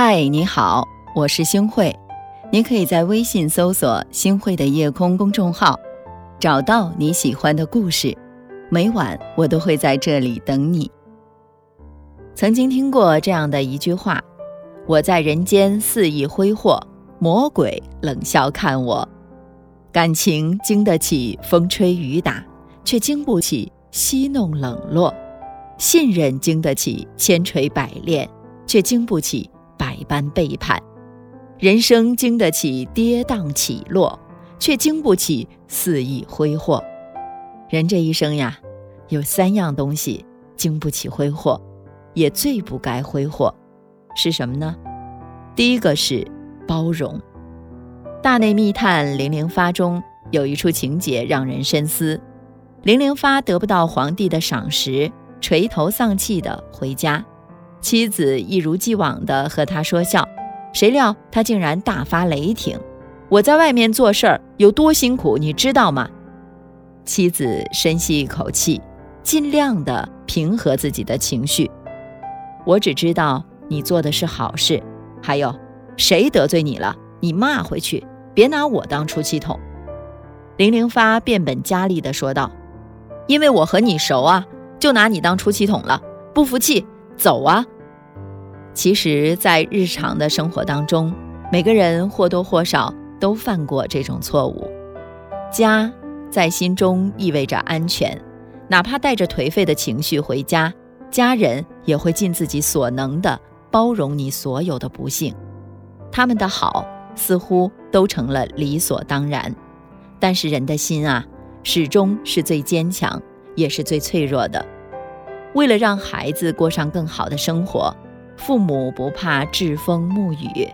嗨，你好，我是星慧。你可以在微信搜索“星慧的夜空”公众号，找到你喜欢的故事。每晚我都会在这里等你。曾经听过这样的一句话：“我在人间肆意挥霍，魔鬼冷笑看我。感情经得起风吹雨打，却经不起戏弄冷落；信任经得起千锤百炼，却经不起。”百般背叛，人生经得起跌宕起落，却经不起肆意挥霍。人这一生呀，有三样东西经不起挥霍，也最不该挥霍，是什么呢？第一个是包容。《大内密探零零发》中有一处情节让人深思：零零发得不到皇帝的赏识，垂头丧气地回家。妻子一如既往地和他说笑，谁料他竟然大发雷霆：“我在外面做事儿有多辛苦，你知道吗？”妻子深吸一口气，尽量地平和自己的情绪：“我只知道你做的是好事，还有谁得罪你了，你骂回去，别拿我当出气筒。”零零发变本加厉地说道：“因为我和你熟啊，就拿你当出气筒了，不服气。”走啊！其实，在日常的生活当中，每个人或多或少都犯过这种错误。家在心中意味着安全，哪怕带着颓废的情绪回家，家人也会尽自己所能的包容你所有的不幸。他们的好似乎都成了理所当然，但是人的心啊，始终是最坚强，也是最脆弱的。为了让孩子过上更好的生活，父母不怕栉风沐雨，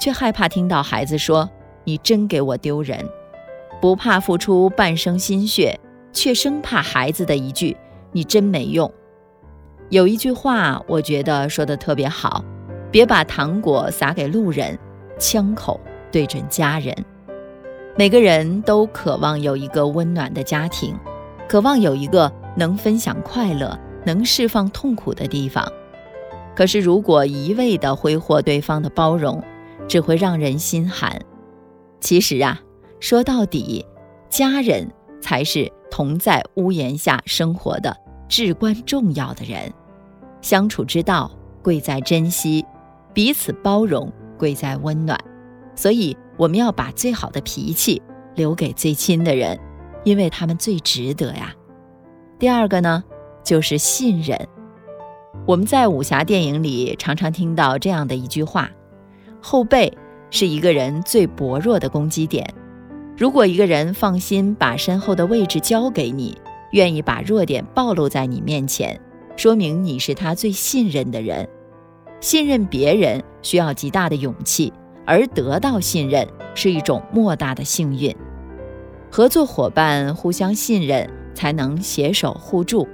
却害怕听到孩子说“你真给我丢人”；不怕付出半生心血，却生怕孩子的一句“你真没用”。有一句话，我觉得说的特别好：“别把糖果撒给路人，枪口对准家人。”每个人都渴望有一个温暖的家庭，渴望有一个能分享快乐。能释放痛苦的地方，可是如果一味地挥霍对方的包容，只会让人心寒。其实啊，说到底，家人才是同在屋檐下生活的至关重要的人。相处之道贵在珍惜，彼此包容贵在温暖。所以，我们要把最好的脾气留给最亲的人，因为他们最值得呀。第二个呢？就是信任。我们在武侠电影里常常听到这样的一句话：“后背是一个人最薄弱的攻击点。如果一个人放心把身后的位置交给你，愿意把弱点暴露在你面前，说明你是他最信任的人。信任别人需要极大的勇气，而得到信任是一种莫大的幸运。合作伙伴互相信任，才能携手互助。”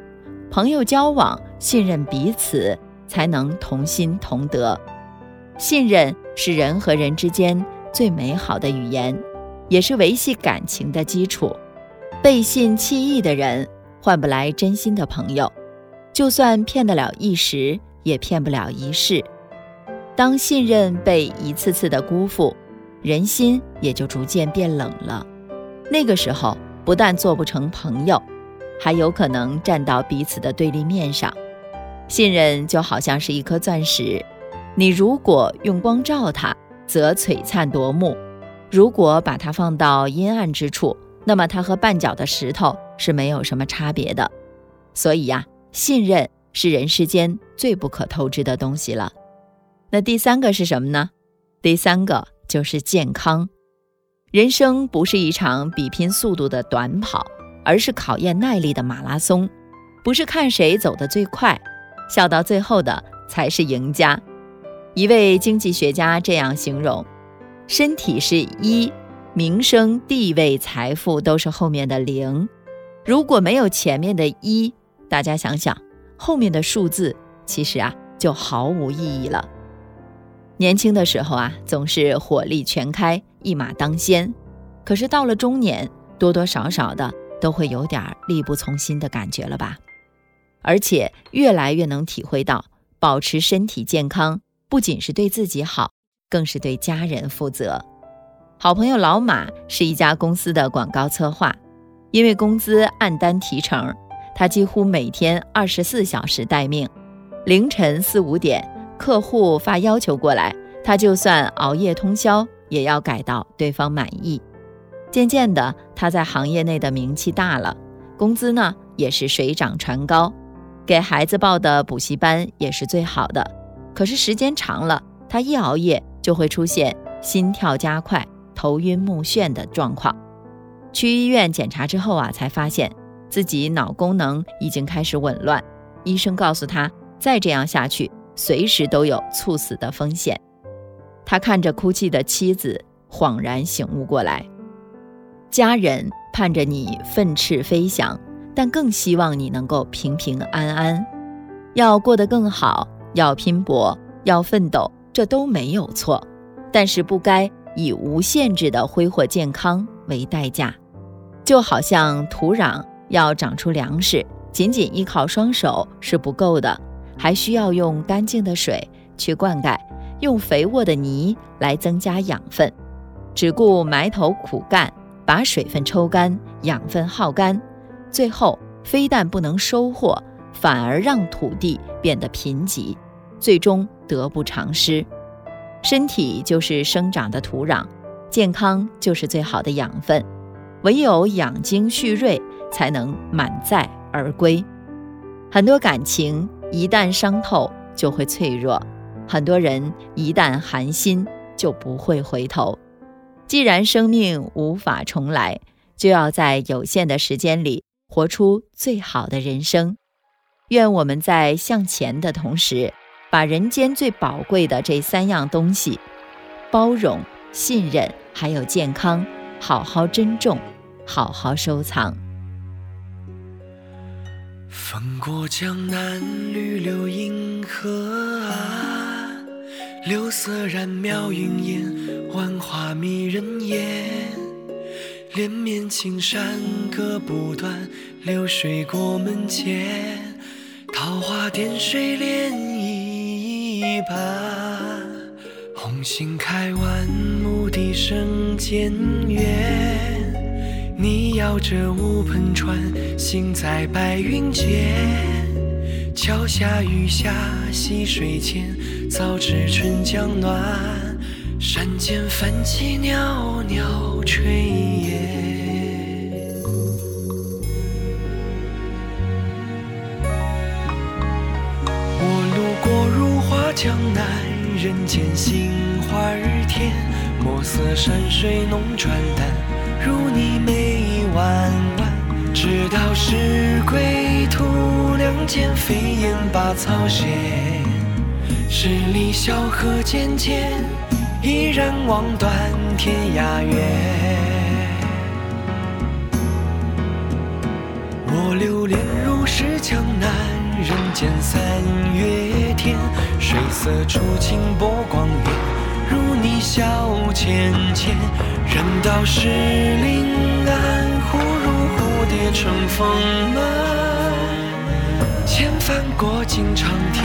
朋友交往，信任彼此，才能同心同德。信任是人和人之间最美好的语言，也是维系感情的基础。背信弃义的人，换不来真心的朋友。就算骗得了一时，也骗不了一世。当信任被一次次的辜负，人心也就逐渐变冷了。那个时候，不但做不成朋友。还有可能站到彼此的对立面上，信任就好像是一颗钻石，你如果用光照它，则璀璨夺目；如果把它放到阴暗之处，那么它和绊脚的石头是没有什么差别的。所以呀，信任是人世间最不可透支的东西了。那第三个是什么呢？第三个就是健康。人生不是一场比拼速度的短跑。而是考验耐力的马拉松，不是看谁走得最快，笑到最后的才是赢家。一位经济学家这样形容：身体是一，名声、地位、财富都是后面的零。如果没有前面的一，大家想想，后面的数字其实啊就毫无意义了。年轻的时候啊，总是火力全开，一马当先，可是到了中年，多多少少的。都会有点力不从心的感觉了吧？而且越来越能体会到，保持身体健康不仅是对自己好，更是对家人负责。好朋友老马是一家公司的广告策划，因为工资按单提成，他几乎每天二十四小时待命。凌晨四五点，客户发要求过来，他就算熬夜通宵，也要改到对方满意。渐渐的，他在行业内的名气大了，工资呢也是水涨船高，给孩子报的补习班也是最好的。可是时间长了，他一熬夜就会出现心跳加快、头晕目眩的状况。去医院检查之后啊，才发现自己脑功能已经开始紊乱。医生告诉他，再这样下去，随时都有猝死的风险。他看着哭泣的妻子，恍然醒悟过来。家人盼着你奋翅飞翔，但更希望你能够平平安安。要过得更好，要拼搏，要奋斗，这都没有错。但是不该以无限制的挥霍健康为代价。就好像土壤要长出粮食，仅仅依靠双手是不够的，还需要用干净的水去灌溉，用肥沃的泥来增加养分。只顾埋头苦干。把水分抽干，养分耗干，最后非但不能收获，反而让土地变得贫瘠，最终得不偿失。身体就是生长的土壤，健康就是最好的养分。唯有养精蓄锐，才能满载而归。很多感情一旦伤透就会脆弱，很多人一旦寒心就不会回头。既然生命无法重来，就要在有限的时间里活出最好的人生。愿我们在向前的同时，把人间最宝贵的这三样东西——包容、信任还有健康——好好珍重，好好收藏。风过江南，绿柳映河岸，柳色染描云烟。迷人眼，连绵青山隔不断，流水过门前，桃花点水涟漪般。红杏开完，牧笛声渐远。你摇着乌篷船，行在白云间。桥下雨下溪水浅，早知春江暖。山间泛起袅袅炊烟，我路过如画江南，人间杏花天，墨色山水浓转淡，如你眉弯弯，直到是归途，两肩飞燕把草衔，十里小河渐渐。依然望断天涯远。我流连如是江南，人间三月天，水色初晴波光远，如你笑浅浅。人道是临安，忽如蝴蝶乘风满，千帆过尽长天，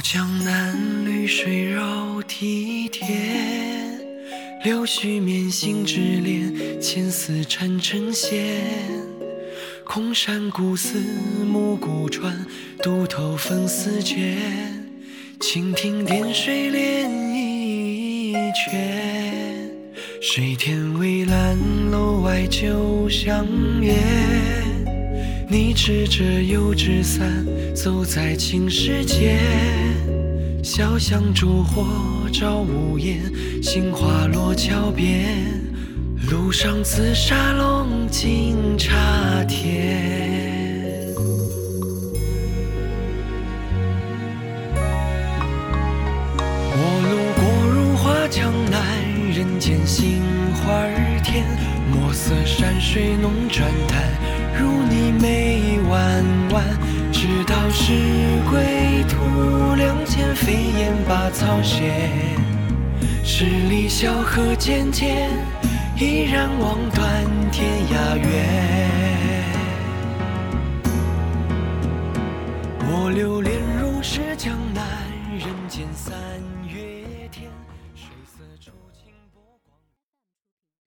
江南，绿水绕堤田。柳絮绵心之恋，牵丝缠成线。空山古寺，暮鼓传，渡头风丝卷。蜻蜓点水涟漪圈。水天微澜，楼外酒香远。你撑着油纸伞走在青石街小巷烛火照屋檐杏花落桥边路上紫砂龙井茶甜我路过如画江南人间杏花天墨色山水浓转淡如你弯弯。直到是归途，两肩飞燕把草衔。十里小河渐渐，依然望断天涯远。我流连如石墙。